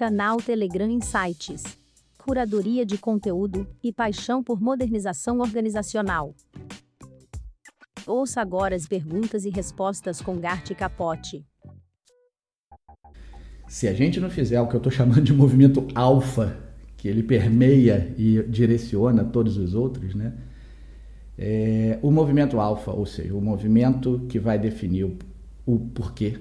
Canal Telegram Insights. Curadoria de conteúdo e paixão por modernização organizacional. Ouça agora as perguntas e respostas com Gart Capote. Se a gente não fizer o que eu estou chamando de movimento alfa, que ele permeia e direciona todos os outros, né? É, o movimento alfa, ou seja, o movimento que vai definir o, o porquê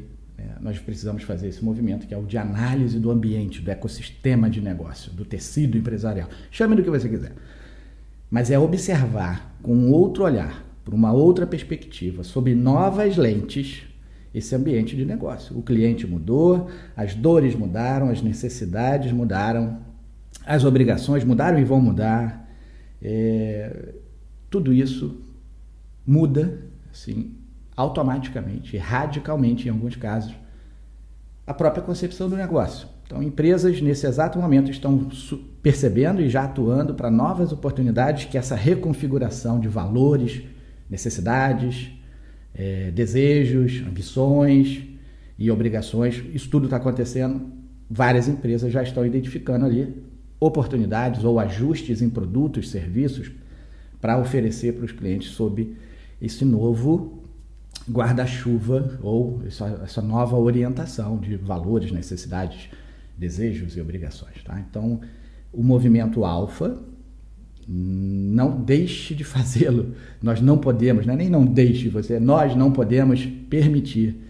nós precisamos fazer esse movimento, que é o de análise do ambiente, do ecossistema de negócio, do tecido empresarial. Chame do que você quiser. Mas é observar com outro olhar, por uma outra perspectiva, sob novas lentes, esse ambiente de negócio. O cliente mudou, as dores mudaram, as necessidades mudaram, as obrigações mudaram e vão mudar. É, tudo isso muda, assim, automaticamente, radicalmente em alguns casos, a própria concepção do negócio. Então, empresas nesse exato momento estão percebendo e já atuando para novas oportunidades que essa reconfiguração de valores, necessidades, é, desejos, ambições e obrigações, isso tudo está acontecendo. Várias empresas já estão identificando ali oportunidades ou ajustes em produtos, serviços para oferecer para os clientes sob esse novo guarda-chuva ou essa, essa, nova orientação de valores, necessidades, desejos e obrigações. Tá? Então, o movimento alfa não deixe de fazê-lo. Nós não podemos, né? nem não deixe você, nós não podemos permitir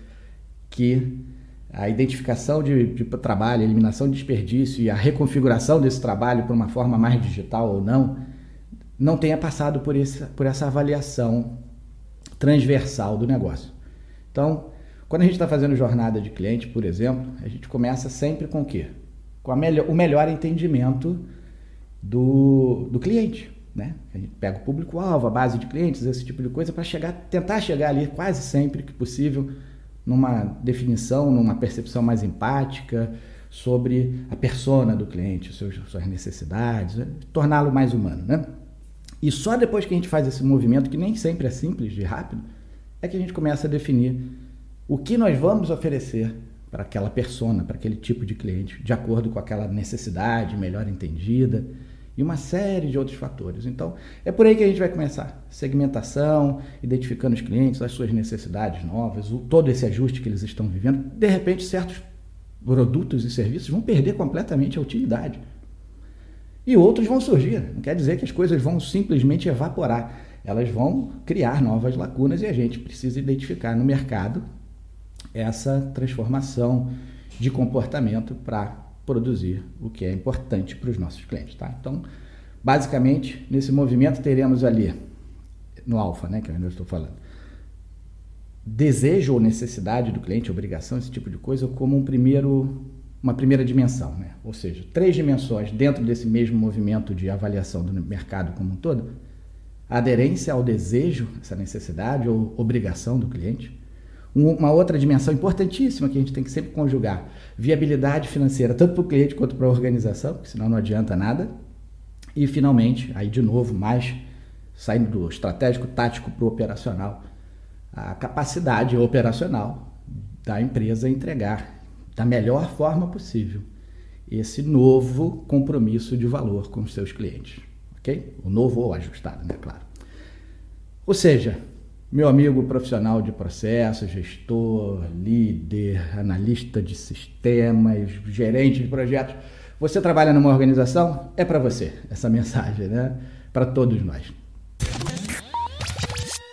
que a identificação de, de trabalho, a eliminação de desperdício e a reconfiguração desse trabalho para uma forma mais digital ou não, não tenha passado por, esse, por essa avaliação transversal do negócio. Então, quando a gente está fazendo jornada de cliente, por exemplo, a gente começa sempre com o quê? Com melhor, o melhor entendimento do, do cliente. Né? A gente pega o público-alvo, a base de clientes, esse tipo de coisa, para chegar, tentar chegar ali quase sempre que possível numa definição, numa percepção mais empática sobre a persona do cliente, suas, necessidades, né? torná-lo mais humano. Né? E só depois que a gente faz esse movimento, que nem sempre é simples e rápido, é que a gente começa a definir o que nós vamos oferecer para aquela persona, para aquele tipo de cliente, de acordo com aquela necessidade melhor entendida e uma série de outros fatores. Então, é por aí que a gente vai começar. Segmentação, identificando os clientes, as suas necessidades novas, o, todo esse ajuste que eles estão vivendo. De repente, certos produtos e serviços vão perder completamente a utilidade. E outros vão surgir. Não quer dizer que as coisas vão simplesmente evaporar. Elas vão criar novas lacunas e a gente precisa identificar no mercado essa transformação de comportamento para produzir o que é importante para os nossos clientes. Tá? Então, basicamente, nesse movimento teremos ali, no alfa, né, que eu ainda estou falando, desejo ou necessidade do cliente, obrigação, esse tipo de coisa, como um primeiro uma primeira dimensão, né? ou seja, três dimensões dentro desse mesmo movimento de avaliação do mercado como um todo: a aderência ao desejo, essa necessidade ou obrigação do cliente. Uma outra dimensão importantíssima que a gente tem que sempre conjugar: viabilidade financeira, tanto para o cliente quanto para a organização, porque senão não adianta nada. E finalmente, aí de novo, mais saindo do estratégico tático para o operacional, a capacidade operacional da empresa entregar da melhor forma possível esse novo compromisso de valor com os seus clientes, ok? O novo ou ajustado, né? Claro. Ou seja, meu amigo profissional de processo, gestor, líder, analista de sistemas, gerente de projetos, você trabalha numa organização? É para você essa mensagem, né? Para todos nós.